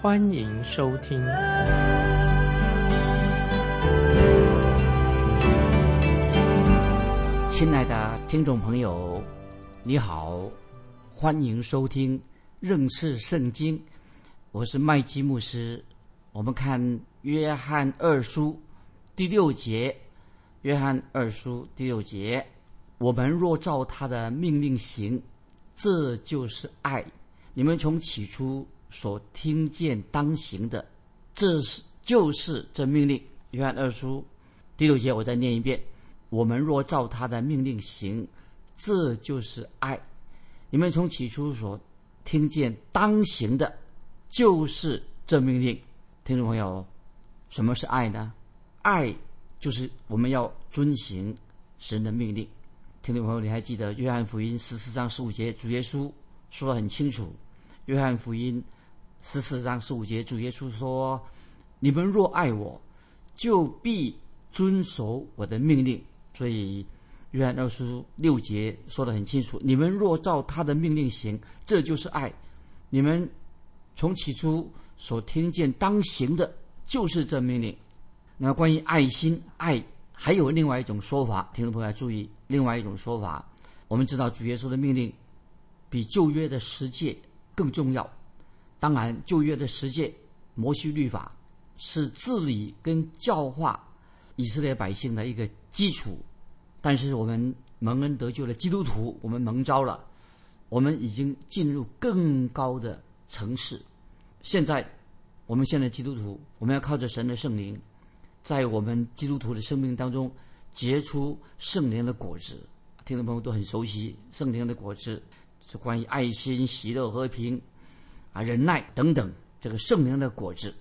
欢迎收听。亲爱的听众朋友，你好。欢迎收听认识圣经，我是麦基牧师。我们看约翰二书第六节，约翰二书第六节，我们若照他的命令行，这就是爱。你们从起初所听见当行的，这是就是这命令。约翰二书第六节，我再念一遍：我们若照他的命令行，这就是爱。你们从起初所听见当行的，就是这命令。听众朋友，什么是爱呢？爱就是我们要遵行神的命令。听众朋友，你还记得约翰福音十四章十五节，主耶稣说的很清楚。约翰福音十四章十五节，主耶稣说：“你们若爱我，就必遵守我的命令。”所以。约翰二书六节说得很清楚：你们若照他的命令行，这就是爱。你们从起初所听见当行的，就是这命令。那关于爱心、爱，还有另外一种说法，听众朋友要注意，另外一种说法。我们知道主耶稣的命令比旧约的十诫更重要。当然，旧约的十诫摩西律法是治理跟教化以色列百姓的一个基础。但是我们蒙恩得救的基督徒，我们蒙召了，我们已经进入更高的层次。现在，我们现在基督徒，我们要靠着神的圣灵，在我们基督徒的生命当中结出圣灵的果子。听众朋友都很熟悉圣灵的果子，是关于爱心、喜乐、和平啊、忍耐等等这个圣灵的果子。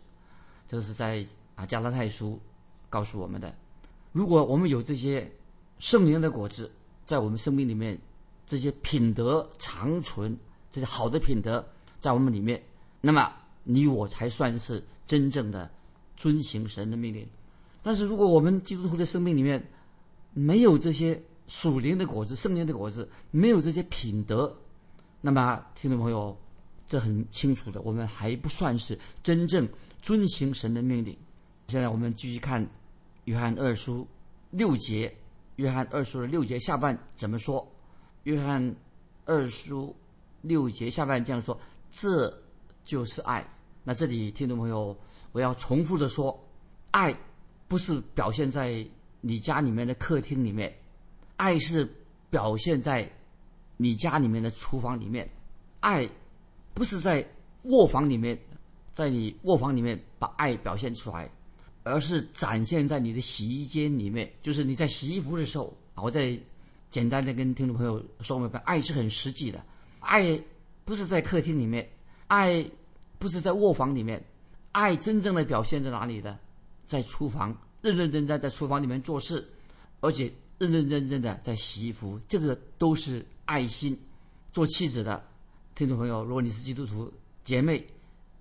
这是在啊加拉太书告诉我们的。如果我们有这些。圣灵的果子在我们生命里面，这些品德长存，这些好的品德在我们里面，那么你我才算是真正的遵行神的命令。但是如果我们基督徒的生命里面没有这些属灵的果子、圣灵的果子，没有这些品德，那么听众朋友，这很清楚的，我们还不算是真正遵行神的命令。现在我们继续看约翰二书六节。约翰二书的六节下半怎么说？约翰二书六节下半这样说：“这就是爱。”那这里听众朋友，我要重复的说，爱不是表现在你家里面的客厅里面，爱是表现在你家里面的厨房里面，爱不是在卧房里面，在你卧房里面把爱表现出来。而是展现在你的洗衣间里面，就是你在洗衣服的时候啊。我再简单的跟听众朋友说明白，爱是很实际的，爱不是在客厅里面，爱不是在卧房里面，爱真正的表现在哪里呢？在厨房，认认真真在厨房里面做事，而且认认真真的在洗衣服，这个都是爱心。做妻子的听众朋友，如果你是基督徒姐妹，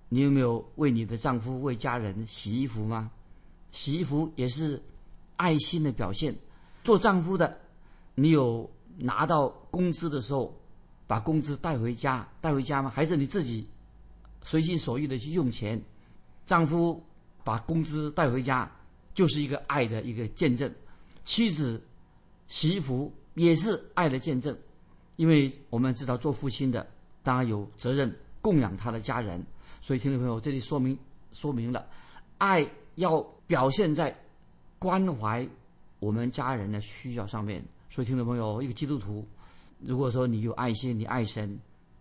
你有没有为你的丈夫、为家人洗衣服吗？洗衣服也是爱心的表现。做丈夫的，你有拿到工资的时候，把工资带回家，带回家吗？还是你自己随心所欲的去用钱？丈夫把工资带回家，就是一个爱的一个见证。妻子洗衣服也是爱的见证，因为我们知道做父亲的当然有责任供养他的家人。所以听众朋友，这里说明说明了爱要。表现在关怀我们家人的需要上面。所以，听众朋友，一个基督徒，如果说你有爱心，你爱神，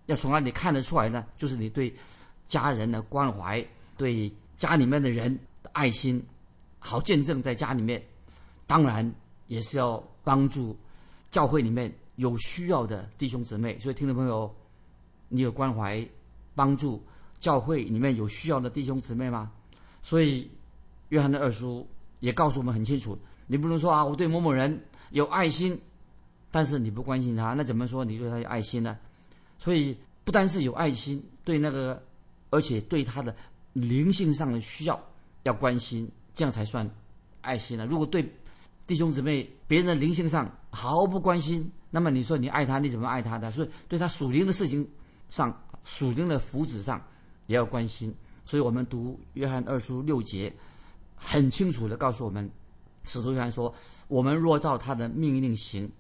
要从哪里看得出来呢？就是你对家人的关怀，对家里面的人的爱心，好见证在家里面。当然，也是要帮助教会里面有需要的弟兄姊妹。所以，听众朋友，你有关怀帮助教会里面有需要的弟兄姊妹吗？所以约翰的二叔也告诉我们很清楚：你不能说啊，我对某某人有爱心，但是你不关心他，那怎么说你对他有爱心呢？所以不单是有爱心，对那个，而且对他的灵性上的需要要关心，这样才算爱心呢。如果对弟兄姊妹别人的灵性上毫不关心，那么你说你爱他，你怎么爱他的？所以对他属灵的事情上、属灵的福祉上也要关心。所以我们读约翰二书六节，很清楚的告诉我们，使徒约翰说：“我们若照他的命令行，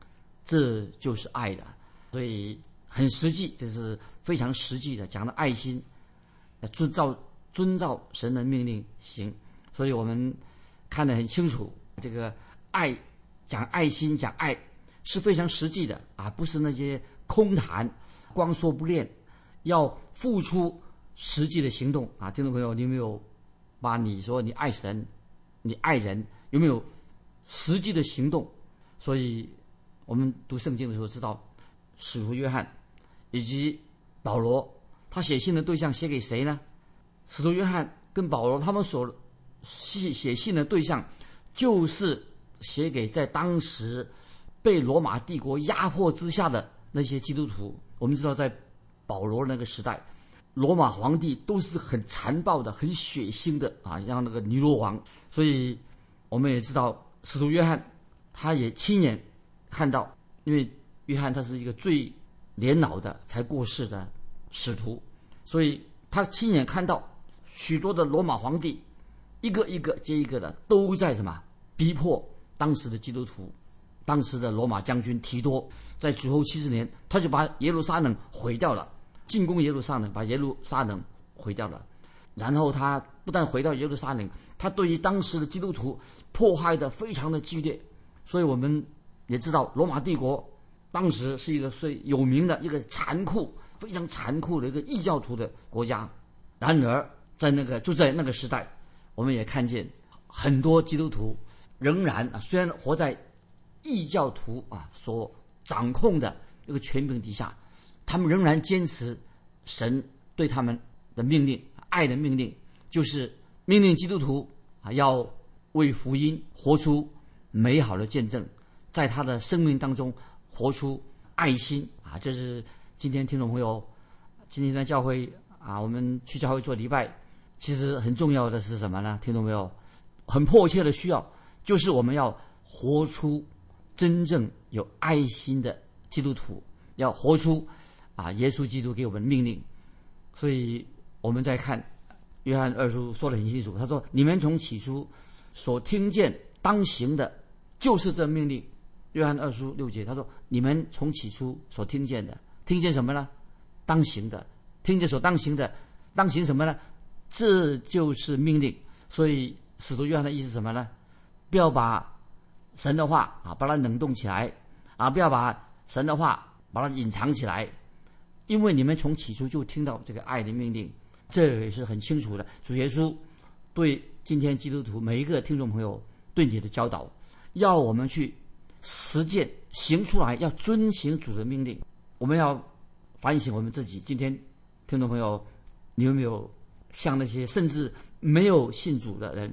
这就是爱的。”所以。很实际，这是非常实际的，讲的爱心，遵照遵照神的命令行，所以我们看得很清楚，这个爱讲爱心讲爱是非常实际的啊，不是那些空谈，光说不练，要付出实际的行动啊！听众朋友，你有没有把你说你爱神，你爱人有没有实际的行动？所以我们读圣经的时候知道，使徒约翰。以及保罗，他写信的对象写给谁呢？使徒约翰跟保罗他们所写写信的对象，就是写给在当时被罗马帝国压迫之下的那些基督徒。我们知道，在保罗那个时代，罗马皇帝都是很残暴的、很血腥的啊，像那个尼罗王。所以我们也知道，使徒约翰他也亲眼看到，因为约翰他是一个最。年老的才过世的使徒，所以他亲眼看到许多的罗马皇帝，一个一个接一个的都在什么逼迫当时的基督徒。当时的罗马将军提多在主后七十年，他就把耶路撒冷毁掉了，进攻耶路撒冷，把耶路撒冷毁掉了。然后他不但回到耶路撒冷，他对于当时的基督徒迫害的非常的激烈。所以我们也知道罗马帝国。当时是一个最有名的一个残酷、非常残酷的一个异教徒的国家。然而，在那个就在那个时代，我们也看见很多基督徒仍然，虽然活在异教徒啊所掌控的这个权柄底下，他们仍然坚持神对他们的命令、爱的命令，就是命令基督徒啊要为福音活出美好的见证，在他的生命当中。活出爱心啊！这是今天听众朋友，今天的教会啊，我们去教会做礼拜，其实很重要的是什么呢？听懂没有？很迫切的需要，就是我们要活出真正有爱心的基督徒，要活出啊耶稣基督给我们命令。所以我们在看约翰二书说的很清楚，他说：“你们从起初所听见当行的，就是这命令。”约翰二书六节，他说：“你们从起初所听见的，听见什么呢？当行的，听见所当行的，当行什么呢？这就是命令。所以使徒约翰的意思什么呢？不要把神的话啊，把它冷冻起来啊，不要把神的话把它隐藏起来，因为你们从起初就听到这个爱的命令，这也是很清楚的。主耶稣对今天基督徒每一个听众朋友对你的教导，要我们去。”实践行出来，要遵行主的命令。我们要反省我们自己。今天，听众朋友，你有没有向那些甚至没有信主的人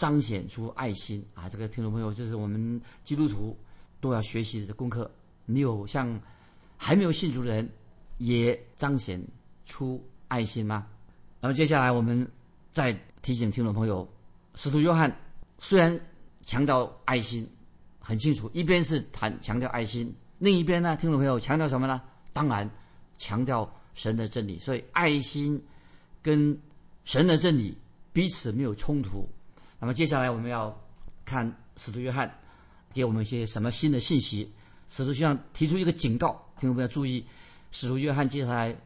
彰显出爱心啊？这个听众朋友，这是我们基督徒都要学习的功课。你有像还没有信主的人也彰显出爱心吗？然后接下来我们再提醒听众朋友，使徒约翰虽然强调爱心。很清楚，一边是谈强调爱心，另一边呢，听众朋友强调什么呢？当然，强调神的真理。所以，爱心跟神的真理彼此没有冲突。那么，接下来我们要看使徒约翰给我们一些什么新的信息。使徒约翰提出一个警告，听众朋友注意，使徒约翰接下来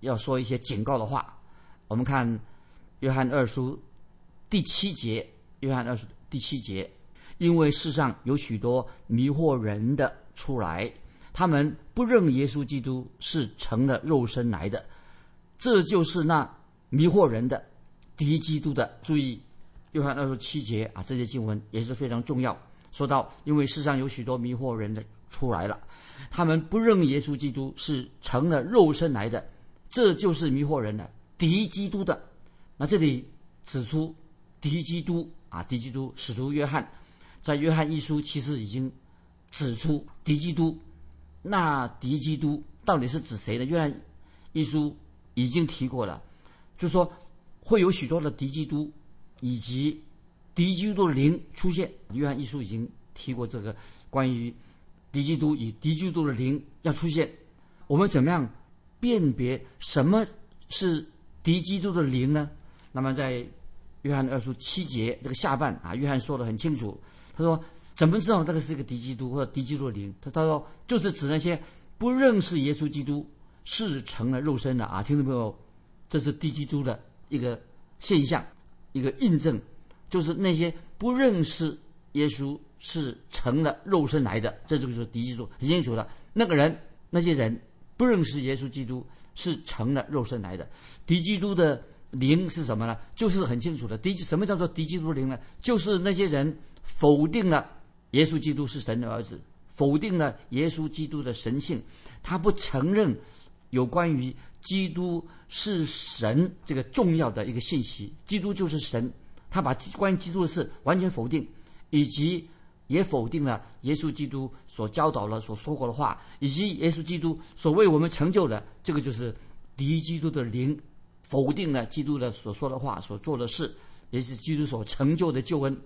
要说一些警告的话。我们看约翰二书第七节，约翰二书第七节。因为世上有许多迷惑人的出来，他们不认耶稣基督是成了肉身来的，这就是那迷惑人的敌基督的。注意，约翰二十七节啊，这些经文也是非常重要。说到，因为世上有许多迷惑人的出来了，他们不认耶稣基督是成了肉身来的，这就是迷惑人的敌基督的。那这里指出敌基督啊，敌基督使徒约翰在约翰一书其实已经指出敌基督。那敌基督到底是指谁呢？约翰一书已经提过了，就说会有许多的敌基督以及敌基督的灵出现。约翰一书已经提过这个关于敌基督与敌基督的灵要出现。我们怎么样辨别什么是敌基督的灵呢？那么在约翰二书七节这个下半啊，约翰说的很清楚，他说。怎么知道这个是一个敌基督或者敌基督的灵？他他说就是指那些不认识耶稣基督是成了肉身的啊！听众朋友，这是敌基督的一个现象，一个印证，就是那些不认识耶稣是成了肉身来的，这就是敌基督，很清楚的。那个人，那些人不认识耶稣基督是成了肉身来的。敌基督的灵是什么呢？就是很清楚的。敌什么叫做敌基督灵呢？就是那些人否定了。耶稣基督是神的儿子，否定了耶稣基督的神性，他不承认有关于基督是神这个重要的一个信息。基督就是神，他把关于基督的事完全否定，以及也否定了耶稣基督所教导了、所说过的话，以及耶稣基督所为我们成就的。这个就是敌基督的灵，否定了基督的所说的话、所做的事，也是基督所成就的救恩。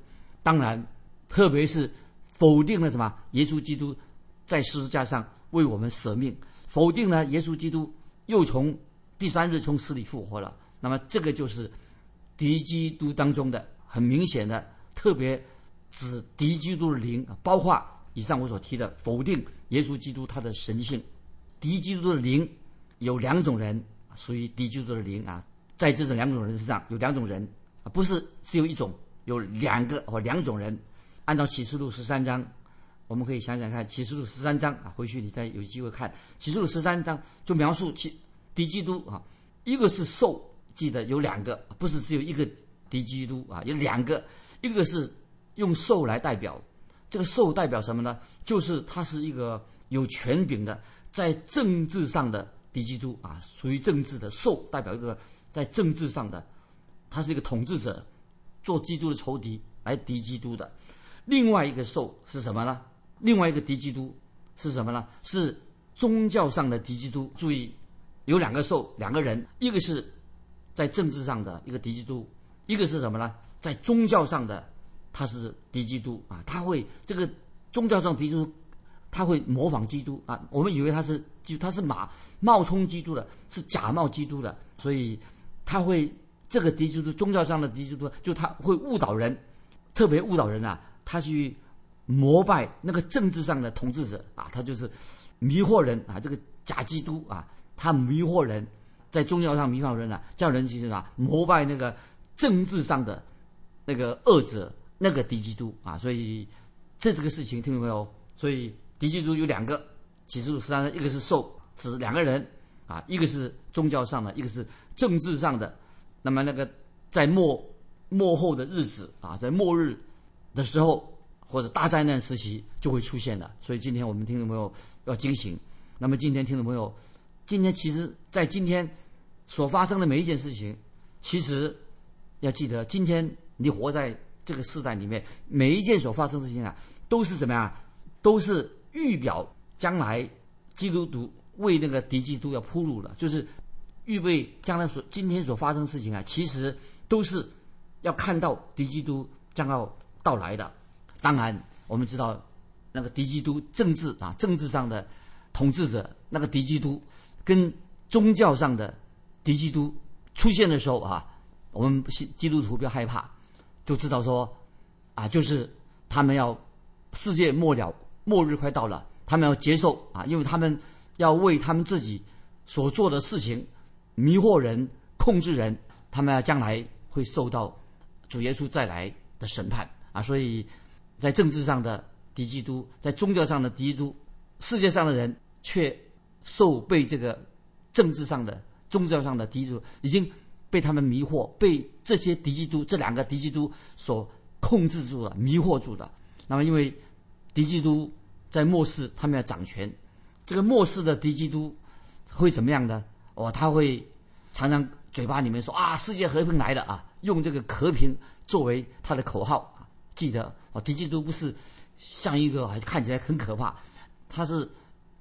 当然，特别是。否定了什么？耶稣基督在十字架上为我们舍命，否定了耶稣基督又从第三日从死里复活了。那么这个就是敌基督当中的很明显的，特别指敌基督的灵，包括以上我所提的否定耶稣基督他的神性。敌基督的灵有两种人属于敌基督的灵啊，在这种两种人身上有两种人，不是只有一种，有两个或两种人。按照启示录十三章，我们可以想想看，启示录十三章啊，回去你再有机会看启示录十三章，就描述其敌基督啊，一个是兽，记得有两个，不是只有一个敌基督啊，有两个，一个是用兽来代表，这个兽代表什么呢？就是他是一个有权柄的，在政治上的敌基督啊，属于政治的兽，代表一个在政治上的，他是一个统治者，做基督的仇敌来敌基督的。另外一个兽是什么呢？另外一个敌基督是什么呢？是宗教上的敌基督。注意，有两个兽，两个人，一个是在政治上的一个敌基督，一个是什么呢？在宗教上的，他是敌基督啊！他会这个宗教上敌基督，他会模仿基督啊！我们以为他是基，他是马冒充基督的，是假冒基督的，所以他会这个敌基督宗教上的敌基督，就他会误导人，特别误导人啊！他去膜拜那个政治上的统治者啊，他就是迷惑人啊，这个假基督啊，他迷惑人，在宗教上迷惑人啊，叫人其实啊膜拜那个政治上的那个恶者，那个敌基督啊，所以这这个事情听懂没有？所以敌基督有两个，启示录十三，一个是受指两个人啊，一个是宗教上的，一个是政治上的。那么那个在末末后的日子啊，在末日。的时候，或者大灾难时期就会出现的。所以今天我们听众朋友要警醒。那么今天听众朋友，今天其实，在今天所发生的每一件事情，其实要记得，今天你活在这个时代里面，每一件所发生的事情啊，都是怎么样？都是预表将来基督徒为那个敌基督要铺路了，就是预备将来所今天所发生的事情啊，其实都是要看到敌基督将要。到来的，当然我们知道，那个敌基督政治啊，政治上的统治者，那个敌基督跟宗教上的敌基督出现的时候啊，我们基督徒不要害怕，就知道说啊，就是他们要世界末了，末日快到了，他们要接受啊，因为他们要为他们自己所做的事情迷惑人、控制人，他们要将来会受到主耶稣再来的审判。啊，所以，在政治上的敌基督，在宗教上的敌基督，世界上的人却受被这个政治上的、宗教上的敌基督已经被他们迷惑，被这些敌基督这两个敌基督所控制住了、迷惑住了。那么，因为敌基督在末世他们要掌权，这个末世的敌基督会怎么样呢？哦，他会常常嘴巴里面说啊，世界和平来了啊。用这个和平作为他的口号。记得哦，敌基督不是像一个看起来很可怕，他是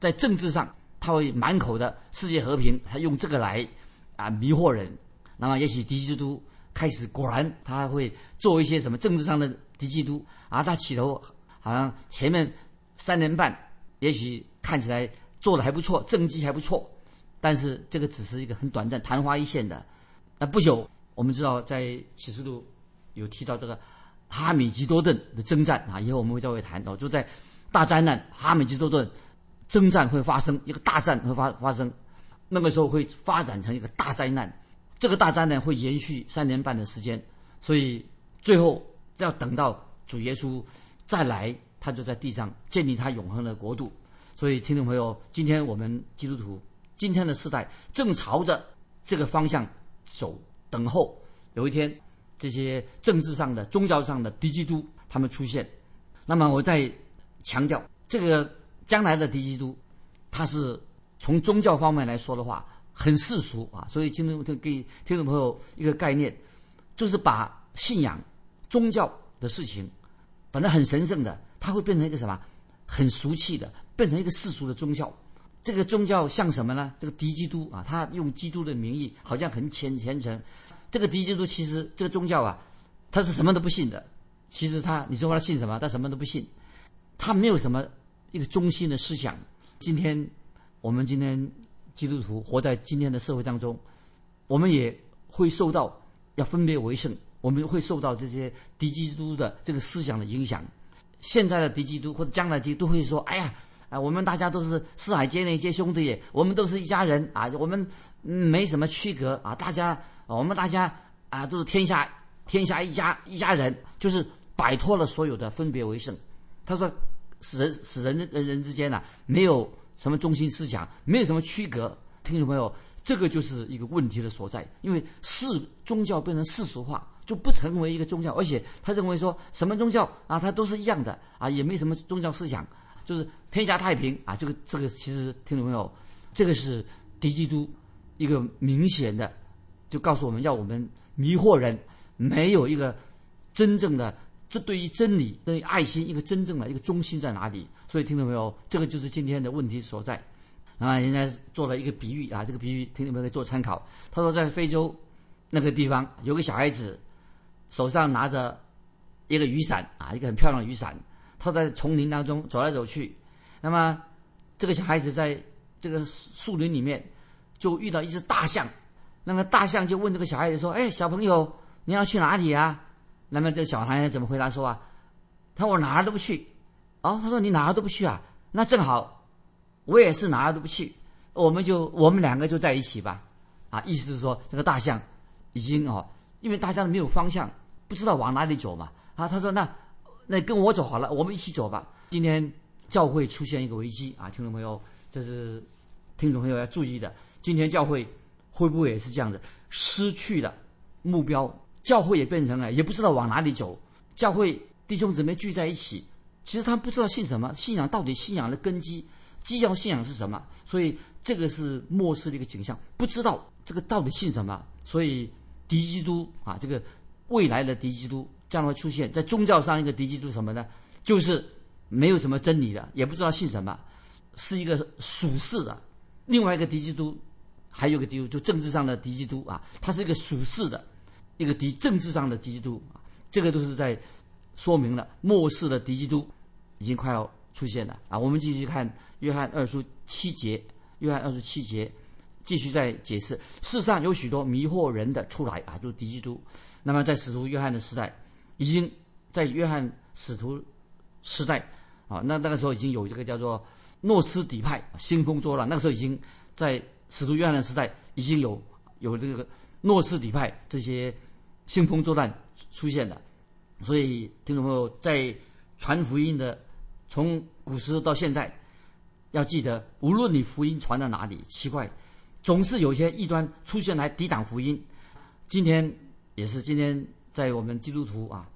在政治上他会满口的世界和平，他用这个来啊迷惑人。那么也许敌基督开始果然他会做一些什么政治上的敌基督啊，他起头好像前面三年半也许看起来做的还不错，政绩还不错。但是这个只是一个很短暂、昙花一现的。那不久，我们知道在启示录有提到这个哈米吉多顿的征战啊，以后我们会再会谈到，就在大灾难哈米吉多顿征战会发生，一个大战会发发生，那个时候会发展成一个大灾难，这个大灾难会延续三年半的时间，所以最后要等到主耶稣再来，他就在地上建立他永恒的国度。所以，听众朋友，今天我们基督徒。今天的时代正朝着这个方向走，等候有一天这些政治上的、宗教上的敌基督他们出现。那么我再强调，这个将来的敌基督，他是从宗教方面来说的话，很世俗啊。所以今天我就给听众朋友一个概念，就是把信仰、宗教的事情，本来很神圣的，它会变成一个什么？很俗气的，变成一个世俗的宗教。这个宗教像什么呢？这个敌基督啊，他用基督的名义，好像很虔虔诚。这个敌基督其实这个宗教啊，他是什么都不信的。其实他，你说他信什么？他什么都不信。他没有什么一个中心的思想。今天我们今天基督徒活在今天的社会当中，我们也会受到要分别为圣，我们会受到这些敌基督的这个思想的影响。现在的敌基督或者将来的都会说：“哎呀。”啊，我们大家都是四海皆内皆兄弟，我们都是一家人啊，我们没什么区隔啊，大家我们大家啊都是天下天下一家一家人，就是摆脱了所有的分别为圣。他说，使人使人人人之间呢，没有什么中心思想，没有什么区隔。听众朋友，这个就是一个问题的所在，因为世宗教变成世俗化，就不成为一个宗教，而且他认为说什么宗教啊，它都是一样的啊，也没什么宗教思想。就是天下太平啊！这个这个其实听众朋友，这个是敌基督一个明显的，就告诉我们要我们迷惑人，没有一个真正的这对于真理、对于爱心一个真正的一个中心在哪里？所以听众朋友，这个就是今天的问题所在。啊，人家做了一个比喻啊，这个比喻听众朋友可以做参考。他说在非洲那个地方有个小孩子，手上拿着一个雨伞啊，一个很漂亮的雨伞。他在丛林当中走来走去，那么这个小孩子在这个树林里面就遇到一只大象，那么大象就问这个小孩子说：“哎，小朋友，你要去哪里啊？”那么这小孩怎么回答说啊？他说：“我哪儿都不去。”哦，他说：“你哪儿都不去啊？那正好，我也是哪儿都不去，我们就我们两个就在一起吧。”啊，意思是说这个大象已经哦，因为大象没有方向，不知道往哪里走嘛。啊，他说那。那跟我走好了，我们一起走吧。今天教会出现一个危机啊，听众朋友，这是听众朋友要注意的。今天教会会不会也是这样的，失去了目标？教会也变成了，也不知道往哪里走。教会弟兄姊妹聚在一起，其实他们不知道信什么，信仰到底信仰的根基、基要信仰是什么？所以这个是末世的一个景象，不知道这个到底信什么。所以敌基督啊，这个未来的敌基督。将会出现在宗教上一个敌基督什么呢？就是没有什么真理的，也不知道信什么，是一个属世的。另外一个敌基督，还有个敌，就政治上的敌基督啊，他是一个属世的，一个敌政治上的敌基督啊。这个都是在说明了末世的敌基督已经快要出现了啊。我们继续看约翰二书七节，约翰二书七节继续在解释，世上有许多迷惑人的出来啊，就是敌基督。那么在使徒约翰的时代。已经在约翰使徒时代啊，那那个时候已经有这个叫做诺斯底派兴风作浪。那个时候已经在使徒约翰的时代已经有有这个诺斯底派这些兴风作浪出现了。所以听众朋友在传福音的从古时到现在，要记得，无论你福音传到哪里，奇怪，总是有些异端出现来抵挡福音。今天也是今天。在我们基督徒啊，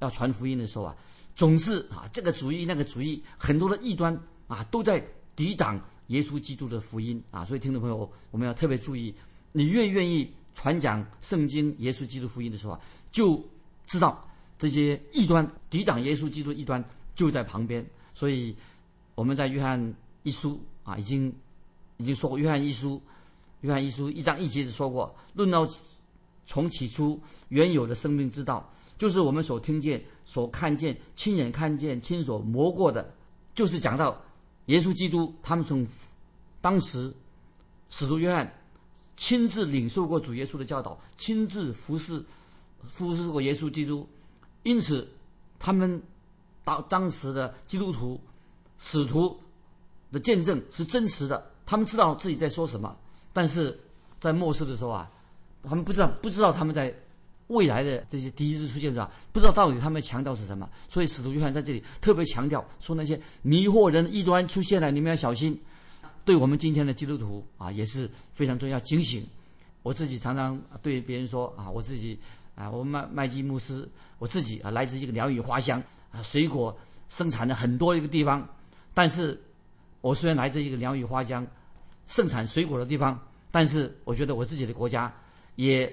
要传福音的时候啊，总是啊这个主义那个主义，很多的异端啊都在抵挡耶稣基督的福音啊。所以听众朋友，我们要特别注意，你越愿意传讲圣经、耶稣基督福音的时候啊，就知道这些异端抵挡耶稣基督异端就在旁边。所以我们在约翰一书啊，已经已经说过，约翰一书，约翰一书一章一节的说过，论到从起初原有的生命之道，就是我们所听见、所看见、亲眼看见、亲手摸过的，就是讲到耶稣基督，他们从当时使徒约翰。亲自领受过主耶稣的教导，亲自服侍、服侍过耶稣基督，因此他们当当时的基督徒、使徒的见证是真实的。他们知道自己在说什么，但是在末世的时候啊，他们不知道不知道他们在未来的这些敌日出现是吧？不知道到底他们强调是什么。所以使徒约翰在这里特别强调说，那些迷惑人的异端出现了，你们要小心。对我们今天的基督徒啊，也是非常重要警醒。我自己常常对别人说啊，我自己啊，我麦麦基牧师，我自己啊，来自一个鸟语花香啊，水果生产的很多一个地方。但是，我虽然来自一个鸟语花香、盛产水果的地方，但是我觉得我自己的国家也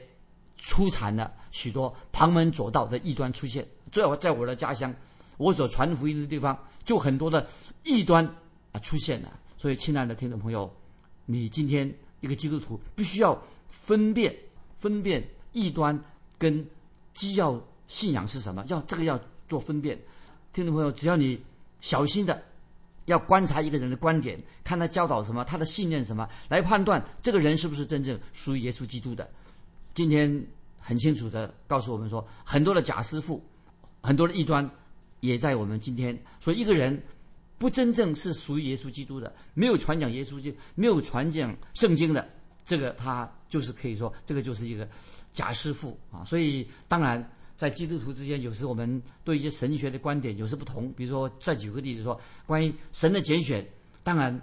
出产了许多旁门左道的异端出现。最好在我的家乡，我所传福音的地方，就很多的异端啊出现了。所以，亲爱的听众朋友，你今天一个基督徒必须要分辨、分辨异端跟基要信仰是什么，要这个要做分辨。听众朋友，只要你小心的要观察一个人的观点，看他教导什么，他的信念什么，来判断这个人是不是真正属于耶稣基督的。今天很清楚的告诉我们说，很多的假师傅，很多的异端也在我们今天。所以，一个人。不真正是属于耶稣基督的，没有传讲耶稣经，没有传讲圣经的，这个他就是可以说，这个就是一个假师傅啊。所以，当然在基督徒之间，有时我们对一些神学的观点有时不同。比如说，再举个例子说，关于神的拣选，当然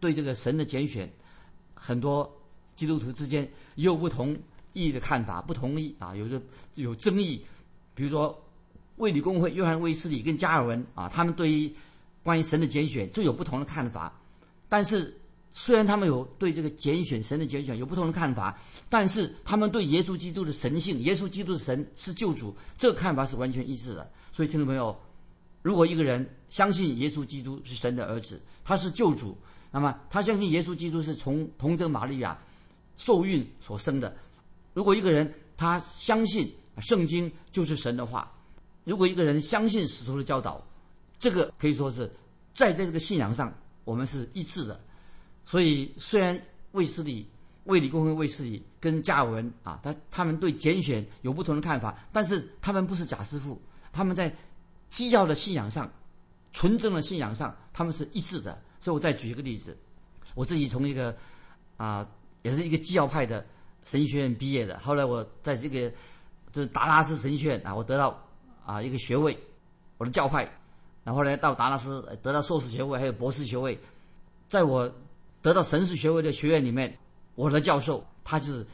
对这个神的拣选，很多基督徒之间也有不同意义的看法，不同意啊，有着有争议。比如说，卫理公会约翰卫斯理跟加尔文啊，他们对于关于神的拣选就有不同的看法，但是虽然他们有对这个拣选神的拣选有不同的看法，但是他们对耶稣基督的神性，耶稣基督的神是救主，这个看法是完全一致的。所以听众朋友，如果一个人相信耶稣基督是神的儿子，他是救主，那么他相信耶稣基督是从童贞玛利亚受孕所生的。如果一个人他相信圣经就是神的话，如果一个人相信使徒的教导。这个可以说是，在在这个信仰上，我们是一致的。所以，虽然卫斯理、卫理公会卫斯理跟加尔文啊，他他们对拣选有不同的看法，但是他们不是假师傅，他们在基要的信仰上、纯正的信仰上，他们是一致的。所以我再举一个例子，我自己从一个啊，也是一个基要派的神学院毕业的，后来我在这个就是达拉斯神学院啊，我得到啊一个学位，我的教派。然后呢，到达拉斯得到硕士学位，还有博士学位。在我得到神士学位的学院里面，我的教授他就是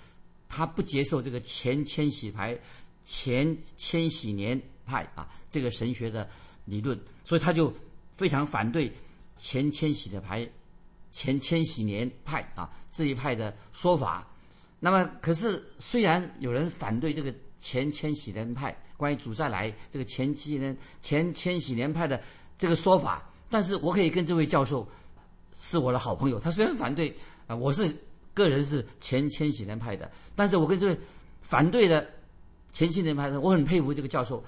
他不接受这个前千禧派、前千禧年派啊这个神学的理论，所以他就非常反对前千禧的派、前千禧年派啊这一派的说法。那么，可是虽然有人反对这个前千禧年派。关于主再来这个前七年前千禧年派的这个说法，但是我可以跟这位教授是我的好朋友。他虽然反对啊，我是个人是前千禧年派的，但是我跟这位反对的前千禧年派的，我很佩服这个教授，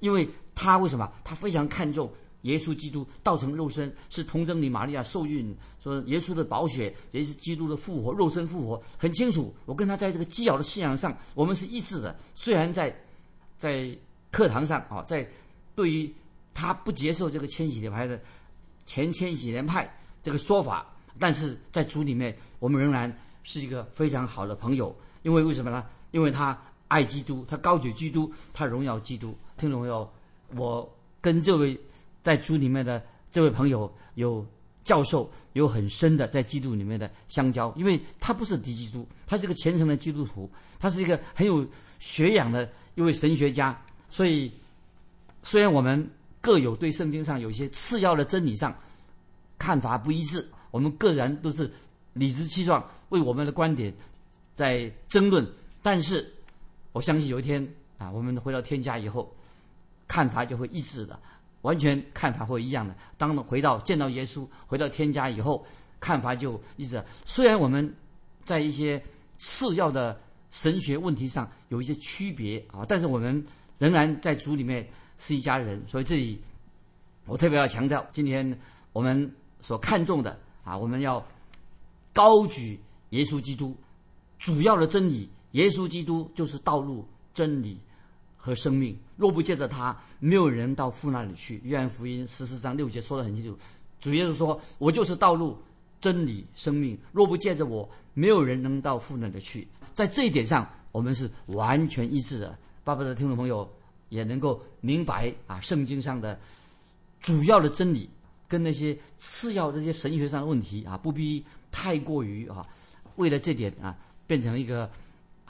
因为他为什么？他非常看重耶稣基督道成肉身，是童贞女玛利亚受孕，说耶稣的宝血也是基督的复活，肉身复活很清楚。我跟他在这个基要的信仰上，我们是一致的。虽然在在课堂上啊，在对于他不接受这个千禧年派的前千禧年派这个说法，但是在组里面，我们仍然是一个非常好的朋友。因为为什么呢？因为他爱基督，他高举基督，他荣耀基督。听众朋友，我跟这位在组里面的这位朋友有教授有很深的在基督里面的相交，因为他不是敌基督，他是一个虔诚的基督徒，他是一个很有学养的。一位神学家，所以虽然我们各有对圣经上有一些次要的真理上看法不一致，我们个人都是理直气壮为我们的观点在争论，但是我相信有一天啊，我们回到天家以后，看法就会一致的，完全看法会一样的。当回到见到耶稣，回到天家以后，看法就一致。虽然我们在一些次要的神学问题上有一些区别啊，但是我们仍然在主里面是一家人。所以这里我特别要强调，今天我们所看重的啊，我们要高举耶稣基督主要的真理。耶稣基督就是道路、真理和生命。若不借着他，没有人到父那里去。约翰福音十四章六节说得很清楚，主耶稣说：“我就是道路、真理、生命。若不借着我，没有人能到父那里去。”在这一点上，我们是完全一致的。巴不得听众朋友也能够明白啊，圣经上的主要的真理跟那些次要这些神学上的问题啊，不必太过于啊，为了这点啊，变成一个。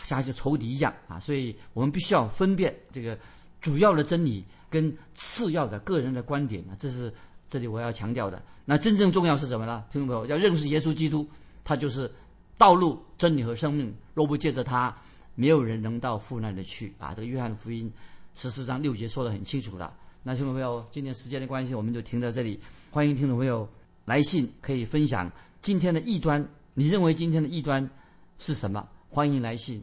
像一些仇敌一样啊，所以我们必须要分辨这个主要的真理跟次要的个人的观点啊，这是这里我要强调的。那真正重要是什么呢？听众朋友要认识耶稣基督，他就是道路、真理和生命。若不借着他，没有人能到父那里去啊。这个约翰福音十四章六节说的很清楚了。那听众朋友，今天时间的关系，我们就停在这里。欢迎听众朋友来信，可以分享今天的异端。你认为今天的异端是什么？欢迎来信。